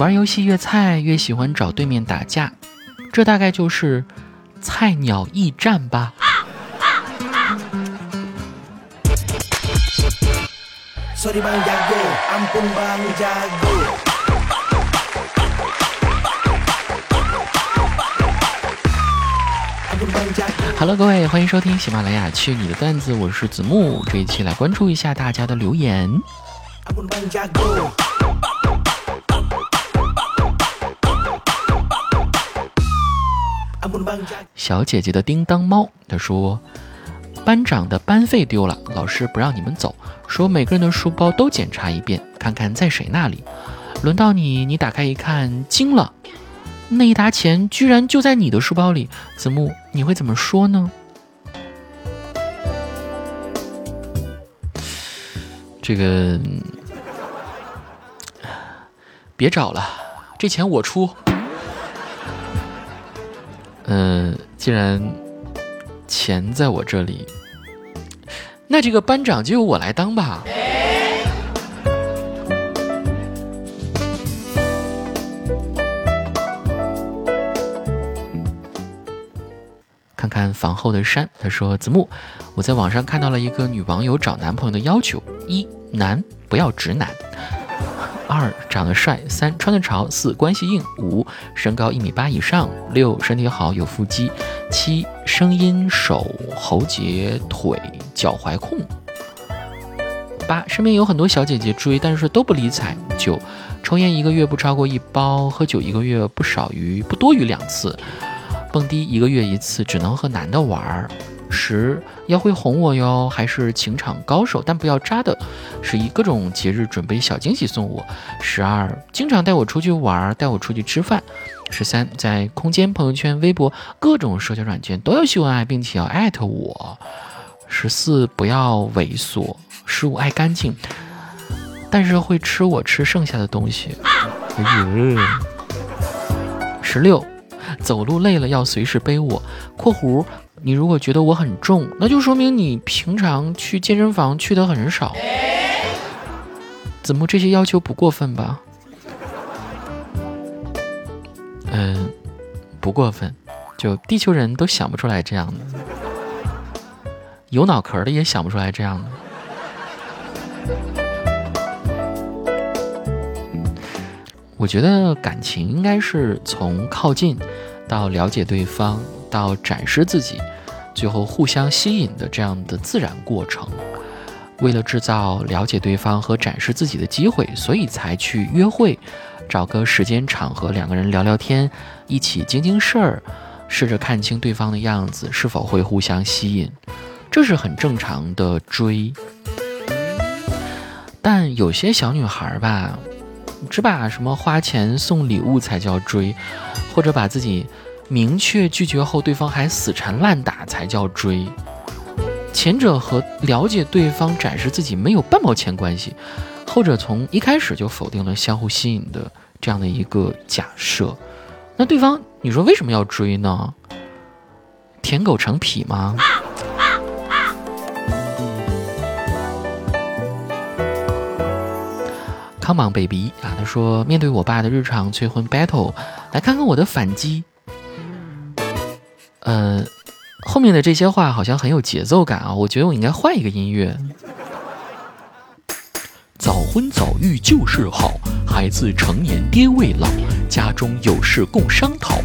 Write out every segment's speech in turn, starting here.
玩游戏越菜越喜欢找对面打架，这大概就是菜鸟驿站吧。Hello，各位，欢迎收听喜马拉雅去你的段子，我是子木。这一期来关注一下大家的留言。小姐姐的叮当猫，她说，班长的班费丢了，老师不让你们走，说每个人的书包都检查一遍，看看在谁那里。轮到你，你打开一看，惊了。那一沓钱居然就在你的书包里，子木，你会怎么说呢？这个 别找了，这钱我出。嗯，既然钱在我这里，那这个班长就由我来当吧。看房后的山，他说：“子木，我在网上看到了一个女网友找男朋友的要求：一男不要直男；二长得帅；三穿得潮；四关系硬；五身高一米八以上；六身体好有腹肌；七声音手喉结腿脚踝控；八身边有很多小姐姐追，但是都不理睬；九抽烟一个月不超过一包；喝酒一个月不少于不多于两次。”蹦迪一个月一次，只能和男的玩儿。十要会哄我哟，还是情场高手，但不要渣的。十一各种节日准备小惊喜送我。十二经常带我出去玩，带我出去吃饭。十三在空间、朋友圈、微博各种社交软件都要秀恩爱，并且要艾特我。十四不要猥琐。十五爱干净，但是会吃我吃剩下的东西。十六。走路累了要随时背我。（括弧）你如果觉得我很重，那就说明你平常去健身房去的很少。子木这些要求不过分吧？嗯，不过分。就地球人都想不出来这样的，有脑壳的也想不出来这样的。我觉得感情应该是从靠近。到了解对方，到展示自己，最后互相吸引的这样的自然过程。为了制造了解对方和展示自己的机会，所以才去约会，找个时间场合，两个人聊聊天，一起经经事儿，试着看清对方的样子是否会互相吸引，这是很正常的追。但有些小女孩吧。只把什么花钱送礼物才叫追，或者把自己明确拒绝后，对方还死缠烂打才叫追。前者和了解对方、展示自己没有半毛钱关系，后者从一开始就否定了相互吸引的这样的一个假设。那对方，你说为什么要追呢？舔狗成癖吗？Come on, baby 啊！他说：“面对我爸的日常催婚 battle，来看看我的反击。”呃，后面的这些话好像很有节奏感啊！我觉得我应该换一个音乐。早婚早育就是好，孩子成年爹未老，家中有事共商讨。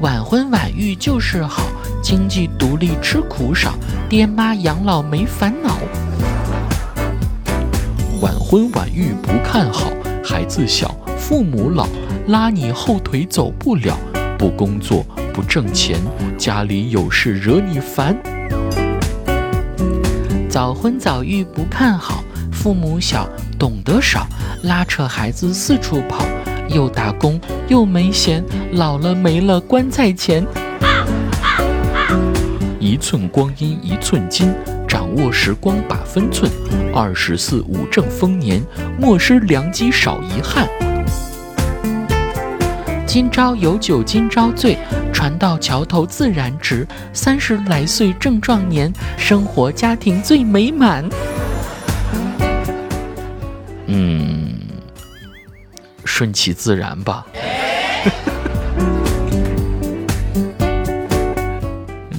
晚婚晚育就是好，经济独立吃苦少，爹妈养老没烦恼。晚婚晚育不看好，孩子小，父母老，拉你后腿走不了。不工作不挣钱，家里有事惹你烦。早婚早育不看好，父母小，懂得少，拉扯孩子四处跑，又打工又没闲，老了没了棺材钱。一寸光阴一寸金。掌握时光把分寸，二十四五正丰年，莫失良机少遗憾。今朝有酒今朝醉，船到桥头自然直。三十来岁正壮年，生活家庭最美满。嗯，顺其自然吧。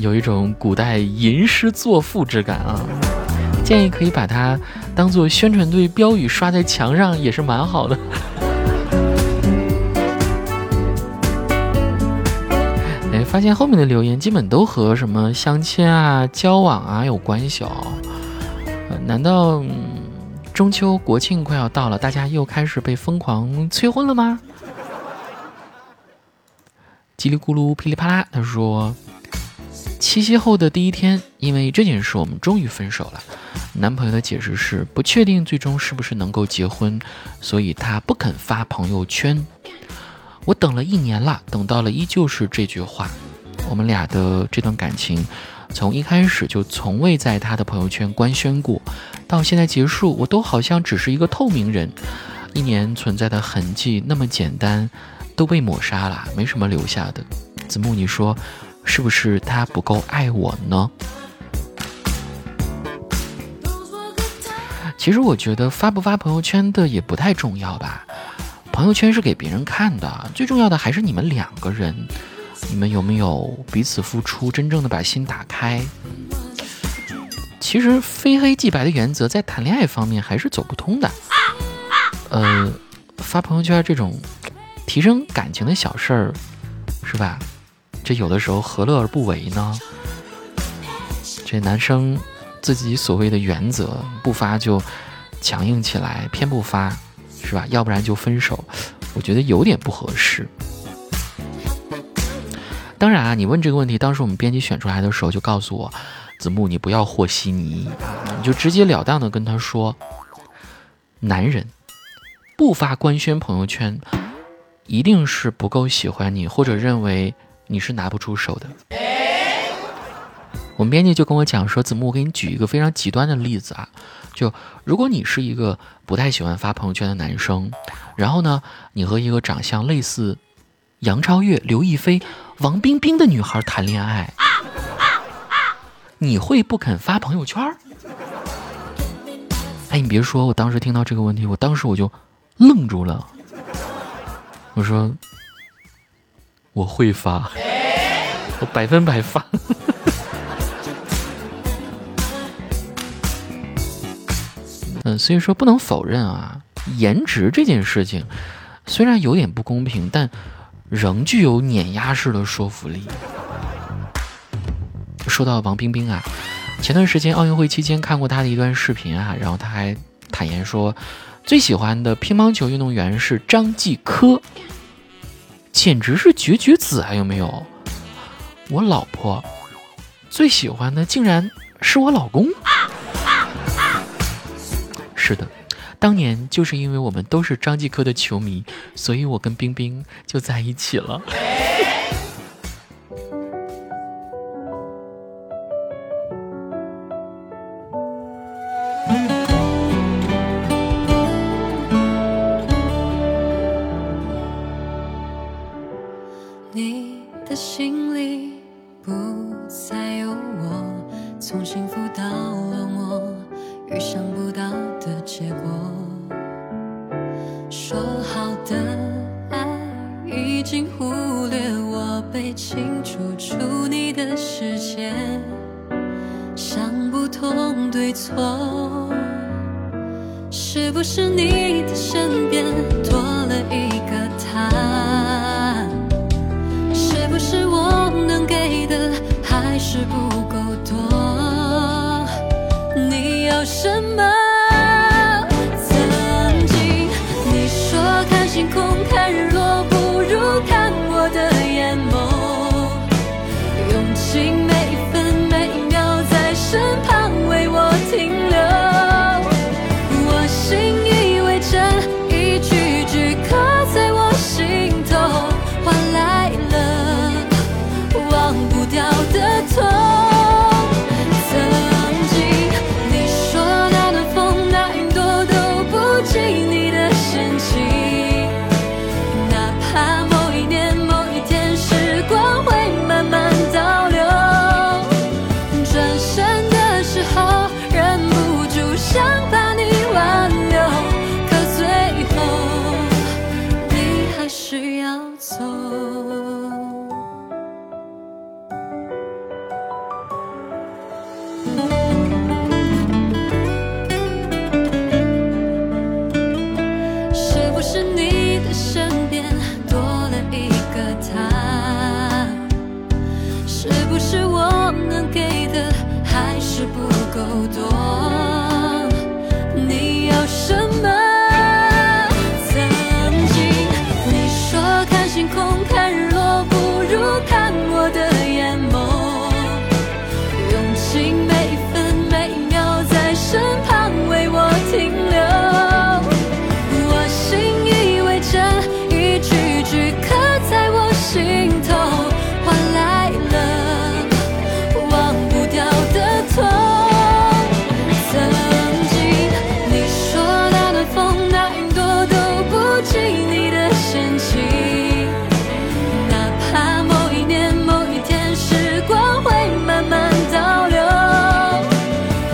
有一种古代吟诗作赋之感啊！建议可以把它当做宣传队标语刷在墙上，也是蛮好的。哎，发现后面的留言基本都和什么相亲啊、交往啊有关系哦。难道中秋国庆快要到了，大家又开始被疯狂催婚了吗？叽里咕噜噼里啪啦，他说。七夕后的第一天，因为这件事，我们终于分手了。男朋友的解释是不确定最终是不是能够结婚，所以他不肯发朋友圈。我等了一年了，等到了依旧是这句话。我们俩的这段感情，从一开始就从未在他的朋友圈官宣过，到现在结束，我都好像只是一个透明人。一年存在的痕迹那么简单，都被抹杀了，没什么留下的。子木，你说？是不是他不够爱我呢？其实我觉得发不发朋友圈的也不太重要吧。朋友圈是给别人看的，最重要的还是你们两个人，你们有没有彼此付出，真正的把心打开？其实非黑即白的原则在谈恋爱方面还是走不通的。呃，发朋友圈这种提升感情的小事儿，是吧？这有的时候何乐而不为呢？这男生自己所谓的原则，不发就强硬起来，偏不发，是吧？要不然就分手，我觉得有点不合适。当然啊，你问这个问题，当时我们编辑选出来的时候就告诉我，子木你不要和稀泥，你就直截了当的跟他说，男人不发官宣朋友圈，一定是不够喜欢你，或者认为。你是拿不出手的。我们编辑就跟我讲说：“子木，我给你举一个非常极端的例子啊，就如果你是一个不太喜欢发朋友圈的男生，然后呢，你和一个长相类似杨超越、刘亦菲、王冰冰的女孩谈恋爱，你会不肯发朋友圈？”哎，你别说，我当时听到这个问题，我当时我就愣住了。我说。我会发，我百分百发。嗯，所以说不能否认啊，颜值这件事情虽然有点不公平，但仍具有碾压式的说服力。说到王冰冰啊，前段时间奥运会期间看过她的一段视频啊，然后她还坦言说，最喜欢的乒乓球运动员是张继科。简直是绝绝子啊！有没有？我老婆最喜欢的竟然是我老公。是的，当年就是因为我们都是张继科的球迷，所以我跟冰冰就在一起了。从幸福到落寞预想不到的结果。是你的身边多了一个他，是不是我能给的还是不够多？记你的深情哪怕某一年某一天时光会慢慢倒流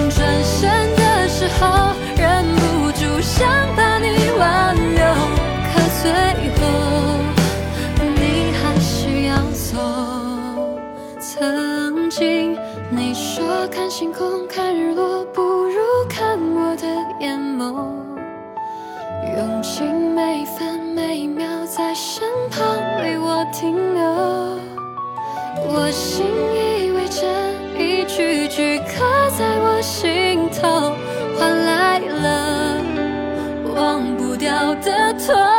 转身的时候忍不住想把你挽留。可最后你还是要走。曾经你说看星空看日落不如看我的眼眸。用尽每一分每一秒在身旁为我停留我信以为真一句句刻在我心头换来了忘不掉的痛。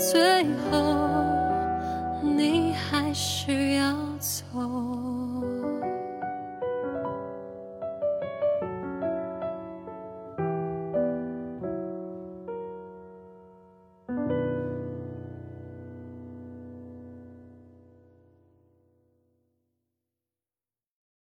最后